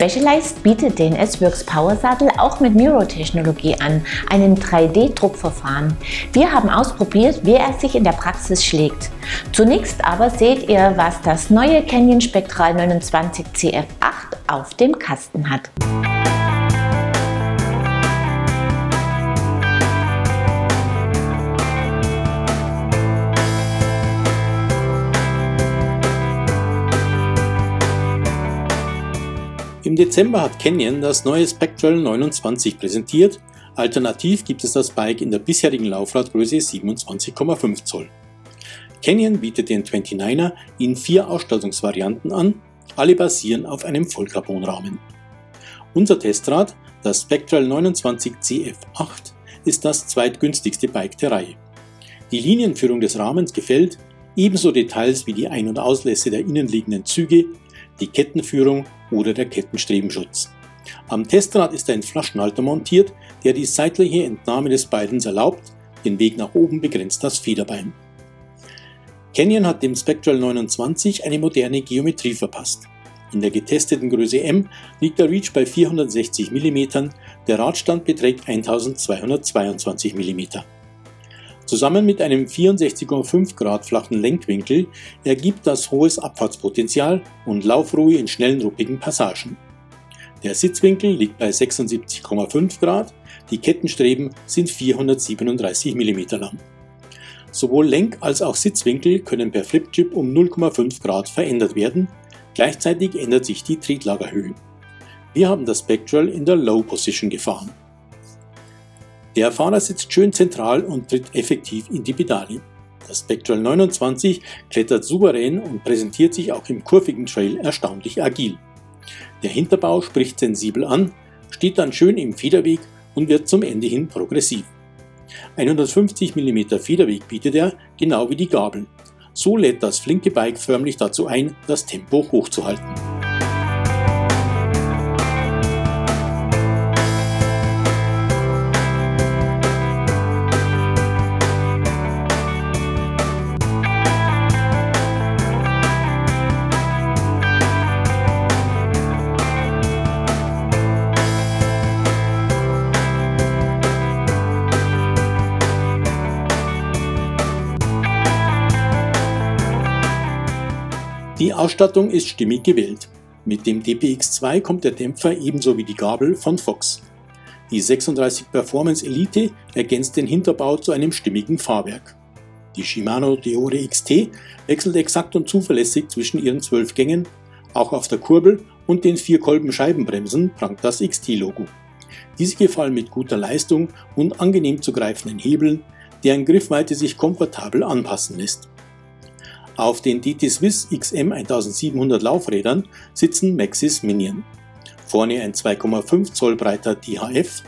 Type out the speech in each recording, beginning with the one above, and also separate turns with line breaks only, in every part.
Specialized bietet den S-Works Power Sattel auch mit Miro-Technologie an, einem 3D-Druckverfahren. Wir haben ausprobiert, wie er sich in der Praxis schlägt. Zunächst aber seht ihr, was das neue Canyon Spectral 29 CF8 auf dem Kasten hat.
Im Dezember hat Canyon das neue Spectral 29 präsentiert. Alternativ gibt es das Bike in der bisherigen Laufradgröße 27,5 Zoll. Canyon bietet den 29er in vier Ausstattungsvarianten an, alle basieren auf einem Vollcarbonrahmen. Unser Testrad, das Spectral 29 CF8, ist das zweitgünstigste Bike der Reihe. Die Linienführung des Rahmens gefällt, ebenso Details wie die Ein- und Auslässe der innenliegenden Züge, die Kettenführung oder der Kettenstrebenschutz. Am Testrad ist ein Flaschenhalter montiert, der die seitliche Entnahme des Beidens erlaubt, den Weg nach oben begrenzt das Federbein. Canyon hat dem Spectral 29 eine moderne Geometrie verpasst. In der getesteten Größe M liegt der Reach bei 460 mm, der Radstand beträgt 1222 mm. Zusammen mit einem 64,5 Grad flachen Lenkwinkel ergibt das hohes Abfahrtspotenzial und Laufruhe in schnellen ruppigen Passagen. Der Sitzwinkel liegt bei 76,5 Grad, die Kettenstreben sind 437 mm lang. Sowohl Lenk- als auch Sitzwinkel können per Flipchip um 0,5 Grad verändert werden, gleichzeitig ändert sich die Trieblagerhöhe. Wir haben das Spectral in der Low Position gefahren. Der Fahrer sitzt schön zentral und tritt effektiv in die Pedale. Das Spectral 29 klettert souverän und präsentiert sich auch im kurvigen Trail erstaunlich agil. Der Hinterbau spricht sensibel an, steht dann schön im Federweg und wird zum Ende hin progressiv. 150 mm Federweg bietet er, genau wie die Gabeln. So lädt das flinke Bike förmlich dazu ein, das Tempo hochzuhalten. Die Ausstattung ist stimmig gewählt. Mit dem DPX2 kommt der Dämpfer ebenso wie die Gabel von Fox. Die 36 Performance Elite ergänzt den Hinterbau zu einem stimmigen Fahrwerk. Die Shimano Deore XT wechselt exakt und zuverlässig zwischen ihren 12 Gängen, auch auf der Kurbel und den vier Kolben Scheibenbremsen prangt das XT-Logo. Diese gefallen mit guter Leistung und angenehm zu greifenden Hebeln, deren Griffweite sich komfortabel anpassen lässt. Auf den DT Swiss XM 1700 Laufrädern sitzen Maxis Minion. Vorne ein 2,5 Zoll breiter DHF,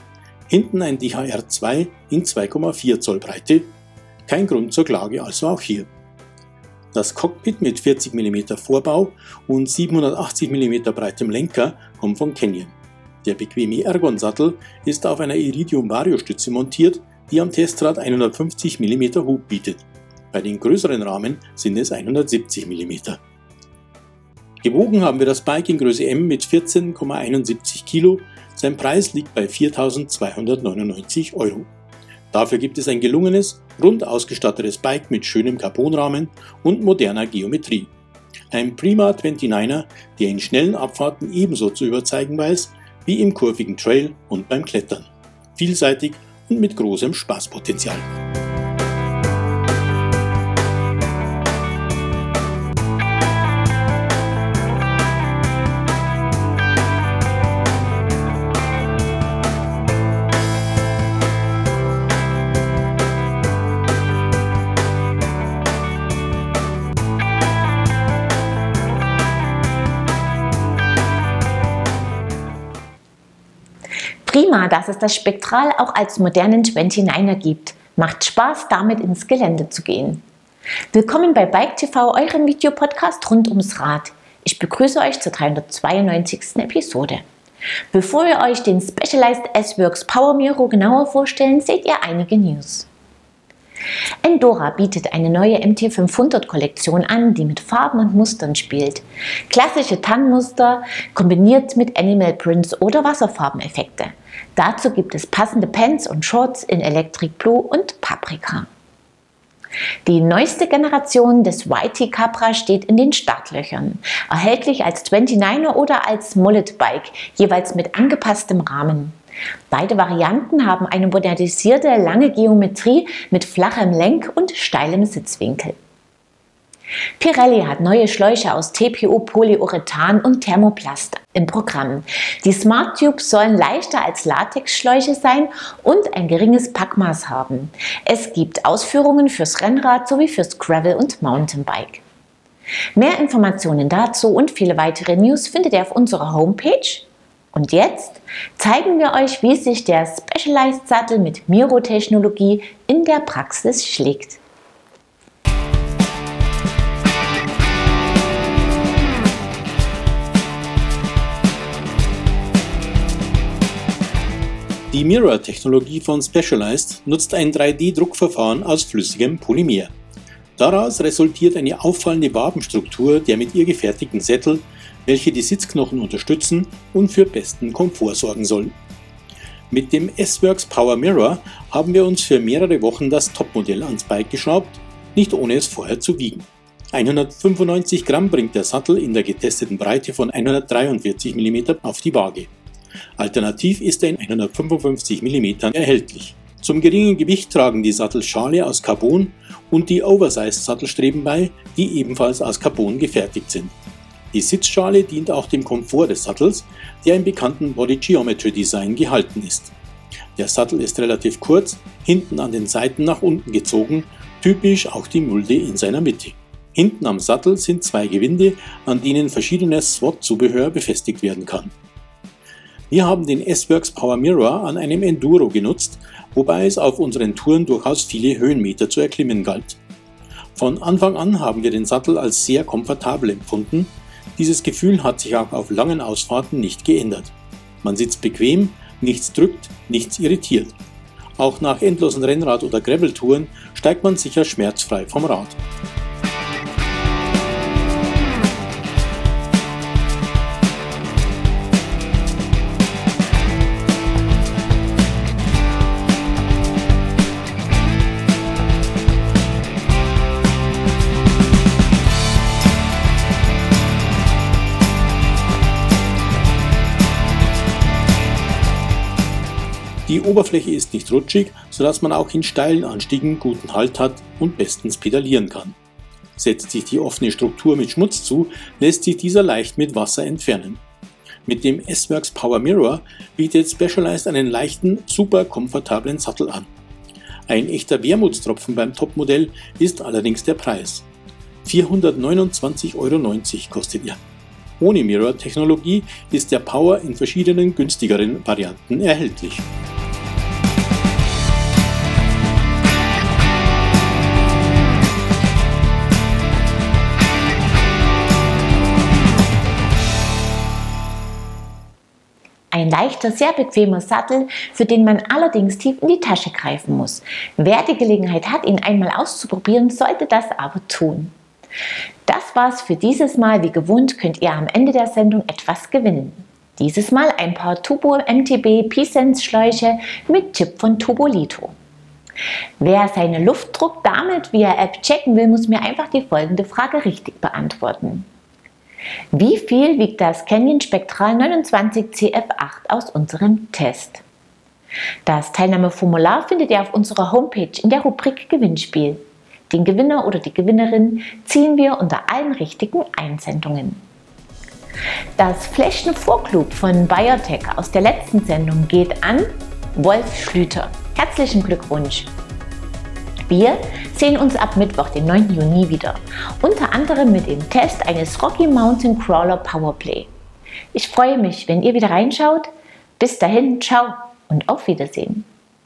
hinten ein DHR2 in 2,4 Zoll Breite. Kein Grund zur Klage also auch hier. Das Cockpit mit 40 mm Vorbau und 780 mm breitem Lenker kommt von Canyon. Der bequeme Ergon-Sattel ist auf einer Iridium-Vario-Stütze montiert, die am Testrad 150 mm Hub bietet. Bei den größeren Rahmen sind es 170 mm. Gewogen haben wir das Bike in Größe M mit 14,71 Kilo. Sein Preis liegt bei 4.299 Euro. Dafür gibt es ein gelungenes, rund ausgestattetes Bike mit schönem Carbonrahmen und moderner Geometrie. Ein prima 29er, der in schnellen Abfahrten ebenso zu überzeugen weiß wie im kurvigen Trail und beim Klettern. Vielseitig und mit großem Spaßpotenzial.
Prima, dass es das Spektral auch als modernen 29er gibt. Macht Spaß, damit ins Gelände zu gehen. Willkommen bei Bike TV, eurem Videopodcast rund ums Rad. Ich begrüße euch zur 392. Episode. Bevor wir euch den Specialized S-Works Power Miro genauer vorstellen, seht ihr einige News. Endora bietet eine neue MT500-Kollektion an, die mit Farben und Mustern spielt. Klassische Tannmuster kombiniert mit Animal Prints oder Wasserfarbeneffekte. Dazu gibt es passende Pants und Shorts in Electric Blue und Paprika. Die neueste Generation des YT Capra steht in den Startlöchern, erhältlich als 29er oder als Mullet Bike, jeweils mit angepasstem Rahmen. Beide Varianten haben eine modernisierte lange Geometrie mit flachem Lenk- und steilem Sitzwinkel. Pirelli hat neue Schläuche aus TPO Polyurethan und Thermoplast im Programm. Die Smart Tubes sollen leichter als Latexschläuche sein und ein geringes Packmaß haben. Es gibt Ausführungen fürs Rennrad sowie fürs Gravel und Mountainbike. Mehr Informationen dazu und viele weitere News findet ihr auf unserer Homepage. Und jetzt zeigen wir euch, wie sich der Specialized Sattel mit Miro-Technologie in der Praxis schlägt.
Die Mirror-Technologie von Specialized nutzt ein 3D-Druckverfahren aus flüssigem Polymer. Daraus resultiert eine auffallende Wabenstruktur der mit ihr gefertigten Sättel, welche die Sitzknochen unterstützen und für besten Komfort sorgen sollen. Mit dem S-Works Power Mirror haben wir uns für mehrere Wochen das Topmodell ans Bike geschraubt, nicht ohne es vorher zu wiegen. 195 Gramm bringt der Sattel in der getesteten Breite von 143 mm auf die Waage. Alternativ ist er in 155 mm erhältlich. Zum geringen Gewicht tragen die Sattelschale aus Carbon und die Oversized Sattelstreben bei, die ebenfalls aus Carbon gefertigt sind. Die Sitzschale dient auch dem Komfort des Sattels, der im bekannten Body Geometry Design gehalten ist. Der Sattel ist relativ kurz, hinten an den Seiten nach unten gezogen, typisch auch die Mulde in seiner Mitte. Hinten am Sattel sind zwei Gewinde, an denen verschiedenes SWAT-Zubehör befestigt werden kann. Wir haben den S-Works Power Mirror an einem Enduro genutzt, wobei es auf unseren Touren durchaus viele Höhenmeter zu erklimmen galt. Von Anfang an haben wir den Sattel als sehr komfortabel empfunden. Dieses Gefühl hat sich auch auf langen Ausfahrten nicht geändert. Man sitzt bequem, nichts drückt, nichts irritiert. Auch nach endlosen Rennrad- oder Gravel-Touren steigt man sicher schmerzfrei vom Rad. Die Oberfläche ist nicht rutschig, sodass man auch in steilen Anstiegen guten Halt hat und bestens pedalieren kann. Setzt sich die offene Struktur mit Schmutz zu, lässt sich dieser leicht mit Wasser entfernen. Mit dem S-Works Power Mirror bietet Specialized einen leichten, super komfortablen Sattel an. Ein echter Wermutstropfen beim Topmodell ist allerdings der Preis. 429,90 Euro kostet er. Ohne Mirror-Technologie ist der Power in verschiedenen günstigeren Varianten erhältlich.
Ein leichter, sehr bequemer Sattel, für den man allerdings tief in die Tasche greifen muss. Wer die Gelegenheit hat, ihn einmal auszuprobieren, sollte das aber tun. Das war's für dieses Mal. Wie gewohnt könnt ihr am Ende der Sendung etwas gewinnen. Dieses Mal ein paar Turbo MTB P-Sense Schläuche mit Chip von Turbolito. Wer seine Luftdruck damit via App checken will, muss mir einfach die folgende Frage richtig beantworten. Wie viel wiegt das Canyon Spektral 29 CF8 aus unserem Test? Das Teilnahmeformular findet ihr auf unserer Homepage in der Rubrik Gewinnspiel. Den Gewinner oder die Gewinnerin ziehen wir unter allen richtigen Einsendungen. Das Fläschchen Vorklub von Biotech aus der letzten Sendung geht an Wolf Schlüter. Herzlichen Glückwunsch! Wir sehen uns ab Mittwoch, den 9. Juni wieder. Unter anderem mit dem Test eines Rocky Mountain Crawler Powerplay. Ich freue mich, wenn ihr wieder reinschaut. Bis dahin, ciao und auf Wiedersehen.